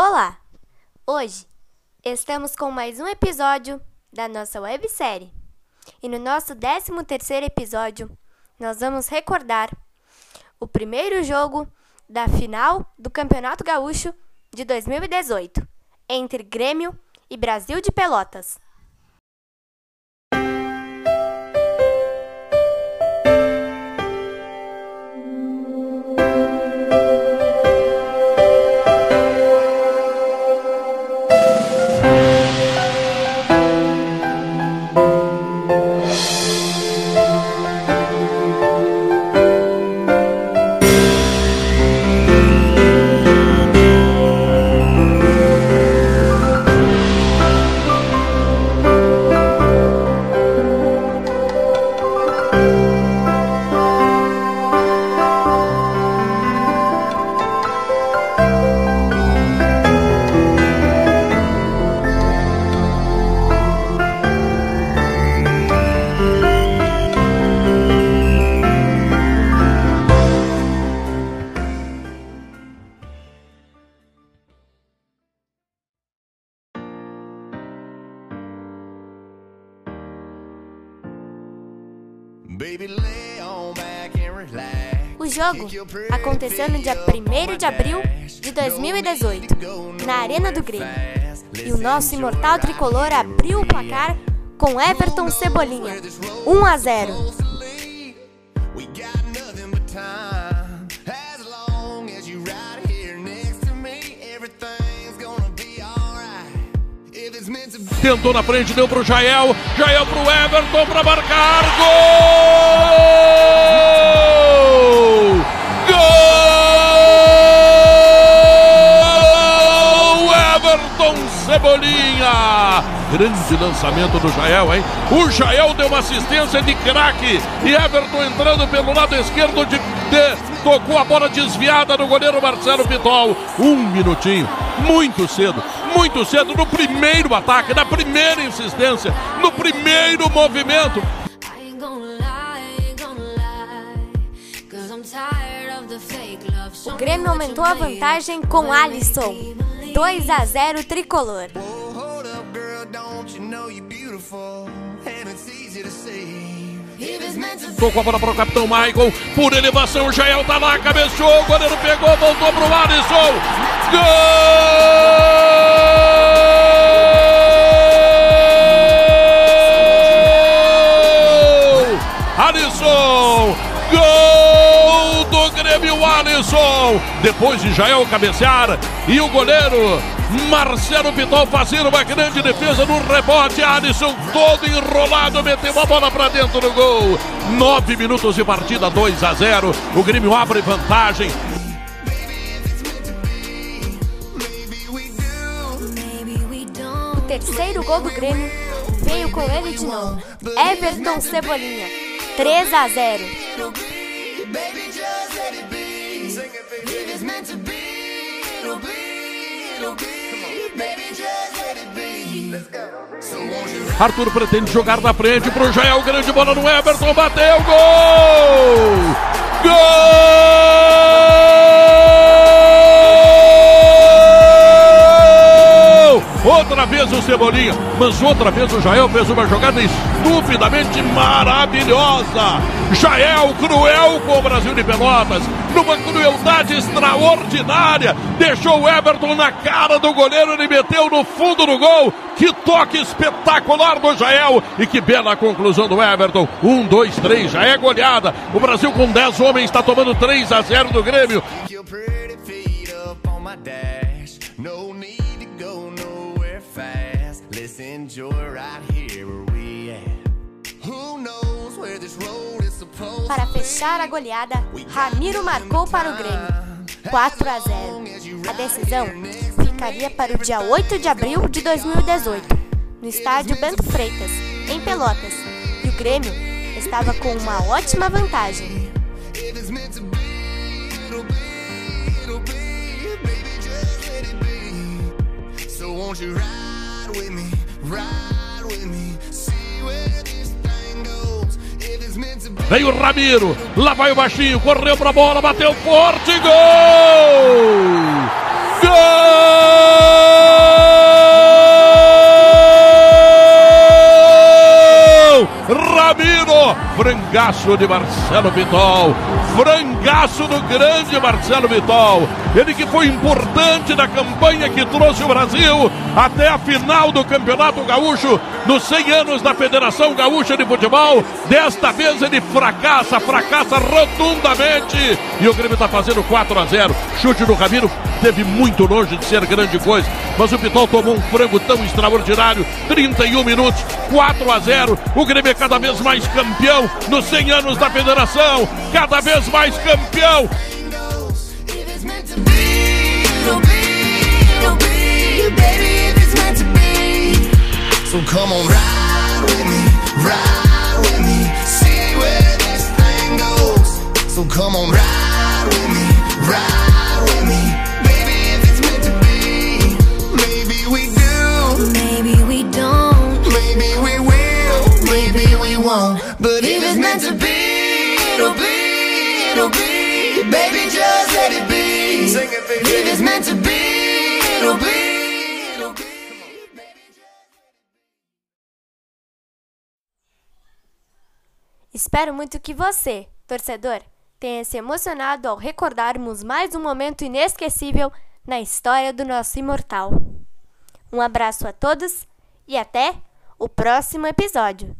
Olá! Hoje estamos com mais um episódio da nossa websérie. E no nosso 13º episódio, nós vamos recordar o primeiro jogo da final do Campeonato Gaúcho de 2018 entre Grêmio e Brasil de Pelotas. O jogo aconteceu no dia 1 de abril de 2018, na Arena do Grêmio. E o nosso imortal tricolor abriu o placar com Everton Cebolinha, 1 a 0. Tentou na frente, deu pro Jael. Jael pro Everton para marcar. Gol! Gol! Everton Cebolinha. Grande lançamento do Jael, hein? O Jael deu uma assistência de craque. E Everton entrando pelo lado esquerdo de, de tocou a bola desviada do goleiro Marcelo Pitol. Um minutinho, muito cedo, muito cedo no primeiro ataque, na primeira insistência, no primeiro movimento. O Grêmio aumentou a vantagem com Alisson. 2 a 0 tricolor. Tocou a bola para o capitão Michael. Por elevação, Jael tá lá, cabeceou. O goleiro pegou, voltou pro Alisson. Gol! Alisson! Depois de Jael cabecear e o goleiro Marcelo Pitol fazendo uma grande defesa no rebote. Alisson todo enrolado, meteu a bola para dentro do gol. Nove minutos de partida, 2 a 0. O Grêmio abre vantagem. O terceiro gol do Grêmio veio com ele de novo. Everton Cebolinha, 3 a 0. Arthur pretende jogar na frente pro Jael, grande bola no Everton, bateu, gol! Gol! Vez o Cebolinha, mas outra vez o Jael fez uma jogada estupidamente maravilhosa. Jael cruel com o Brasil de Pelotas, numa crueldade extraordinária, deixou o Everton na cara do goleiro, ele meteu no fundo do gol. Que toque espetacular do Jael e que bela conclusão do Everton. Um, dois, três, já é goleada. O Brasil com 10 homens está tomando 3 a 0 do Grêmio. Para fechar a goleada, Ramiro marcou para o Grêmio. 4 a 0. A decisão ficaria para o dia 8 de abril de 2018, no estádio Bento Freitas, em Pelotas. E o Grêmio estava com uma ótima vantagem. won't you ride with me, Vem o Ramiro, lá vai o baixinho, correu pra bola, bateu forte, gol! Gol! Ramiro frangaço de Marcelo Vitol. Frangaço do grande Marcelo Vitol. Ele que foi importante na campanha que trouxe o Brasil até a final do Campeonato Gaúcho nos 100 anos da Federação Gaúcha de Futebol. Desta vez ele fracassa, fracassa rotundamente. E o Grêmio está fazendo 4 a 0. Chute do Ramiro teve muito longe de ser grande coisa. Mas o Pitol tomou um frango tão extraordinário. 31 minutos, 4 a 0. O Grêmio é cada vez mais campeão nos 100 anos da federação. Cada vez mais campeão. So come on, ride with me, ride with me, see where this thing goes. So come on, ride with me, ride meant to be, it'll be, it'll be, baby. Just let it be. Sing it, baby. If it's meant to be, it'll be, it'll be. Espero muito que você, torcedor, tenha se emocionado ao recordarmos mais um momento inesquecível na história do nosso imortal. Um abraço a todos e até o próximo episódio.